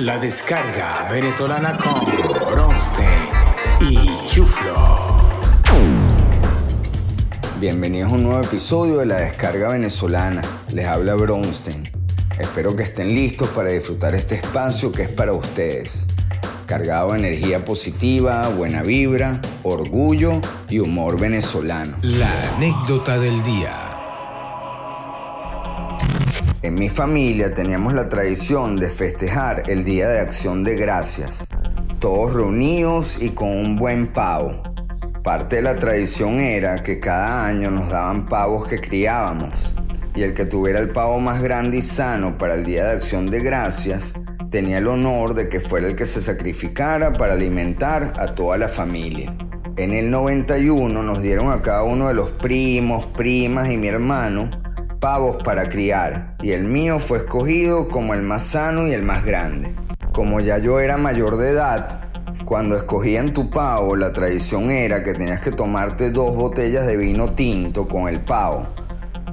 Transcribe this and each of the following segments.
La descarga venezolana con Bronstein y Chuflo. Bienvenidos a un nuevo episodio de La descarga venezolana. Les habla Bronstein. Espero que estén listos para disfrutar este espacio que es para ustedes. Cargado de energía positiva, buena vibra, orgullo y humor venezolano. La anécdota del día. En mi familia teníamos la tradición de festejar el Día de Acción de Gracias, todos reunidos y con un buen pavo. Parte de la tradición era que cada año nos daban pavos que criábamos y el que tuviera el pavo más grande y sano para el Día de Acción de Gracias tenía el honor de que fuera el que se sacrificara para alimentar a toda la familia. En el 91 nos dieron a cada uno de los primos, primas y mi hermano pavos para criar y el mío fue escogido como el más sano y el más grande. Como ya yo era mayor de edad, cuando escogían tu pavo, la tradición era que tenías que tomarte dos botellas de vino tinto con el pavo,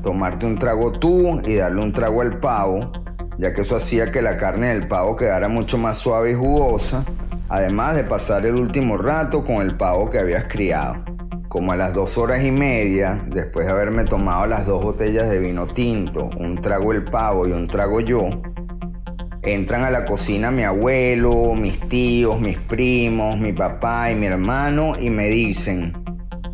tomarte un trago tú y darle un trago al pavo, ya que eso hacía que la carne del pavo quedara mucho más suave y jugosa, además de pasar el último rato con el pavo que habías criado. Como a las dos horas y media, después de haberme tomado las dos botellas de vino tinto, un trago el pavo y un trago yo, entran a la cocina mi abuelo, mis tíos, mis primos, mi papá y mi hermano y me dicen,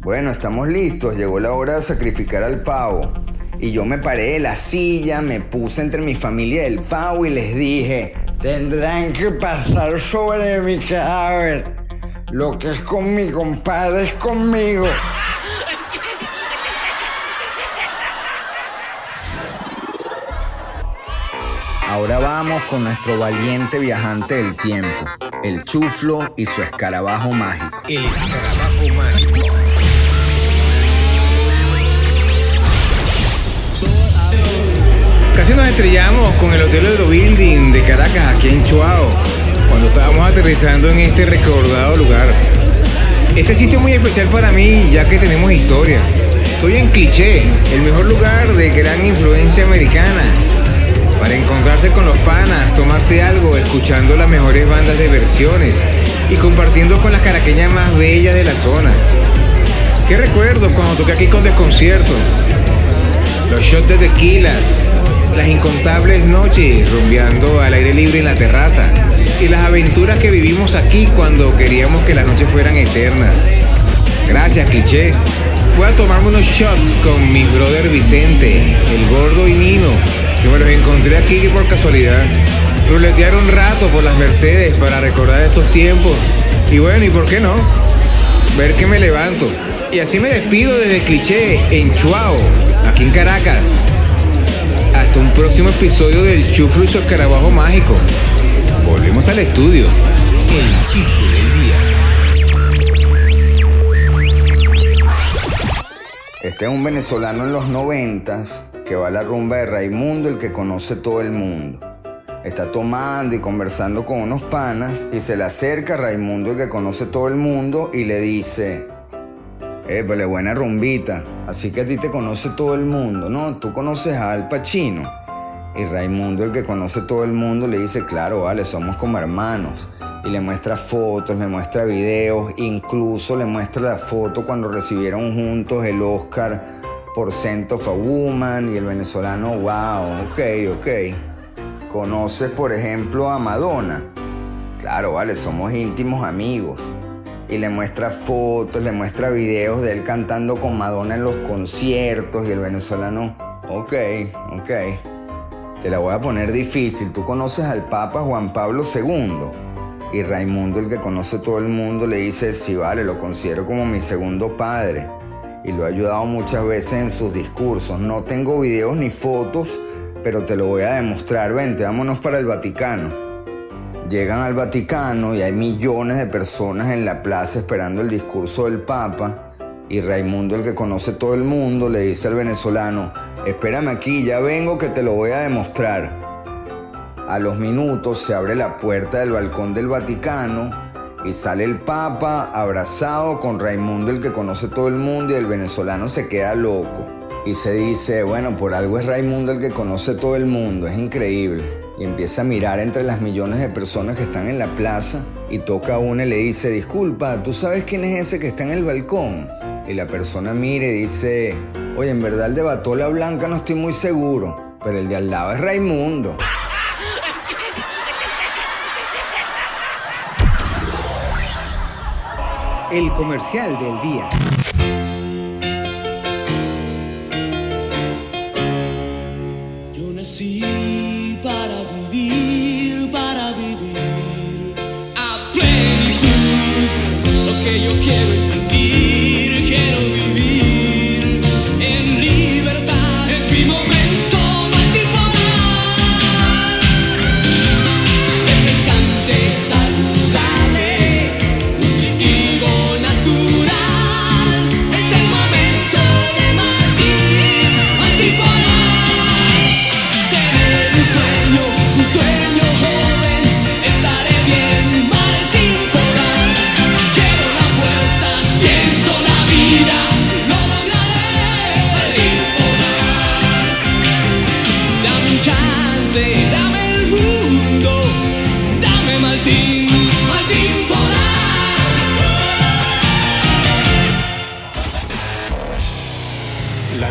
bueno, estamos listos, llegó la hora de sacrificar al pavo. Y yo me paré de la silla, me puse entre mi familia del pavo y les dije, tendrán que pasar sobre mi cadáver. Lo que es con mi compadre es conmigo. Ahora vamos con nuestro valiente viajante del tiempo, el chuflo y su escarabajo mágico. El escarabajo mágico. Casi nos estrellamos con el Hotel Eurobuilding de Caracas aquí en Chuao cuando estábamos aterrizando en este recordado lugar. Este sitio es muy especial para mí ya que tenemos historia. Estoy en Cliché, el mejor lugar de gran influencia americana. Para encontrarse con los panas, tomarse algo, escuchando las mejores bandas de versiones y compartiendo con las caraqueñas más bellas de la zona. ¿Qué recuerdo cuando toqué aquí con desconcierto? Los shots de tequilas, las incontables noches rumbeando al aire libre en la terraza y las aventuras que vivimos aquí cuando queríamos que las noches fueran eternas. Gracias, cliché. Voy a tomarme unos shots con mi brother Vicente, el gordo y Nino, que me los encontré aquí por casualidad. Ruletear un rato por las Mercedes para recordar esos tiempos. Y bueno, ¿y por qué no? Ver que me levanto. Y así me despido desde Cliché, en Chuao, aquí en Caracas. Un próximo episodio del Chuflo y su escarabajo mágico. Volvemos al estudio. El chiste del día. Este es un venezolano en los noventas que va a la rumba de Raimundo, el que conoce todo el mundo. Está tomando y conversando con unos panas y se le acerca a Raimundo, el que conoce todo el mundo, y le dice, eh, pues buena rumbita, así que a ti te conoce todo el mundo, ¿no? Tú conoces a Al Pacino. Y Raimundo, el que conoce todo el mundo, le dice, claro, vale, somos como hermanos. Y le muestra fotos, le muestra videos, incluso le muestra la foto cuando recibieron juntos el Oscar por Cent of a Woman y el venezolano, wow, ok, ok. Conoces, por ejemplo, a Madonna. Claro, vale, somos íntimos amigos. Y le muestra fotos, le muestra videos de él cantando con Madonna en los conciertos y el venezolano, ok, ok. Te la voy a poner difícil. Tú conoces al Papa Juan Pablo II. Y Raimundo, el que conoce todo el mundo, le dice, sí, vale, lo considero como mi segundo padre. Y lo ha ayudado muchas veces en sus discursos. No tengo videos ni fotos, pero te lo voy a demostrar. Vente, vámonos para el Vaticano. Llegan al Vaticano y hay millones de personas en la plaza esperando el discurso del Papa. Y Raimundo, el que conoce todo el mundo, le dice al venezolano, espérame aquí, ya vengo que te lo voy a demostrar. A los minutos se abre la puerta del balcón del Vaticano y sale el Papa abrazado con Raimundo, el que conoce todo el mundo, y el venezolano se queda loco. Y se dice, bueno, por algo es Raimundo el que conoce todo el mundo, es increíble. Y empieza a mirar entre las millones de personas que están en la plaza y toca a una y le dice, disculpa, ¿tú sabes quién es ese que está en el balcón? Y la persona mire y dice, oye, en verdad el de Batola Blanca no estoy muy seguro, pero el de al lado es Raimundo. El comercial del día. Yo nací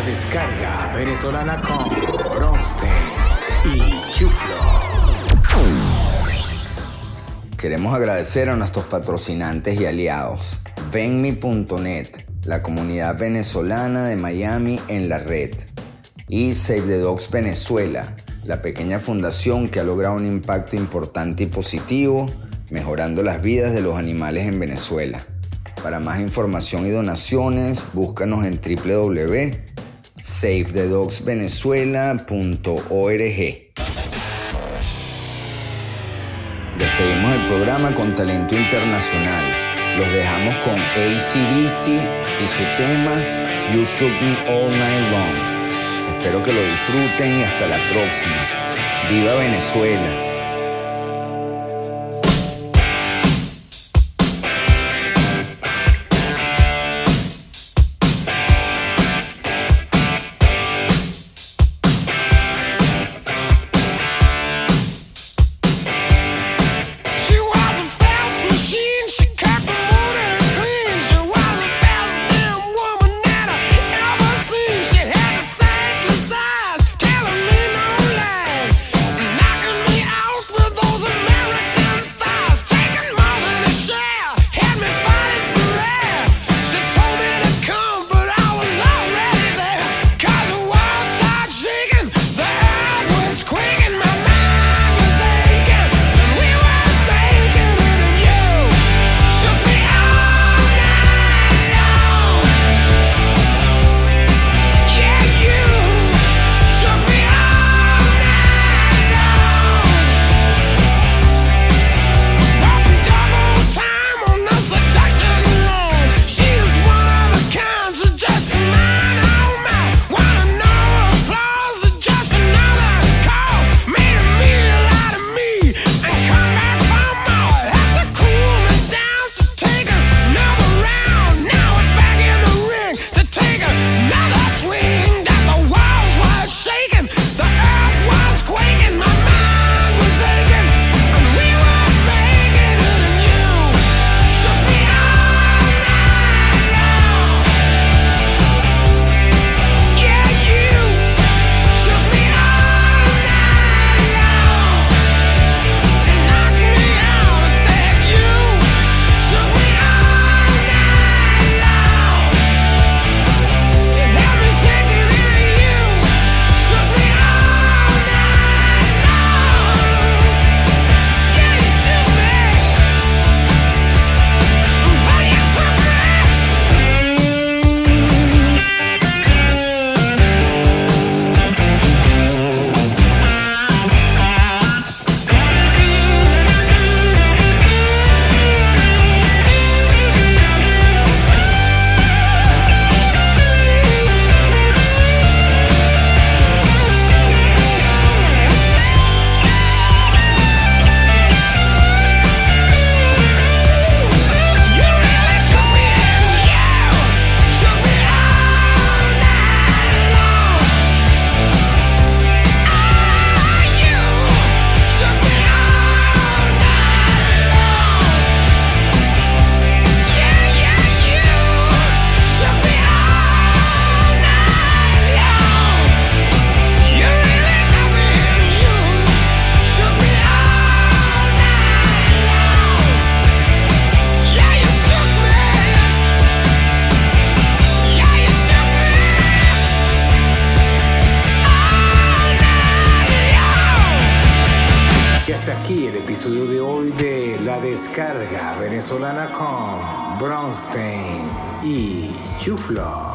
descarga venezolana con Bronstein y Chuflo. Queremos agradecer a nuestros patrocinantes y aliados. Venmi.net, la comunidad venezolana de Miami en la red. Y Save the Dogs Venezuela, la pequeña fundación que ha logrado un impacto importante y positivo, mejorando las vidas de los animales en Venezuela. Para más información y donaciones, búscanos en www.savethedogsvenezuela.org. Despedimos el programa con talento internacional. Los dejamos con ACDC y su tema You Shook Me All Night Long. Espero que lo disfruten y hasta la próxima. ¡Viva Venezuela! Venezolana con Bronstein y Chuflo.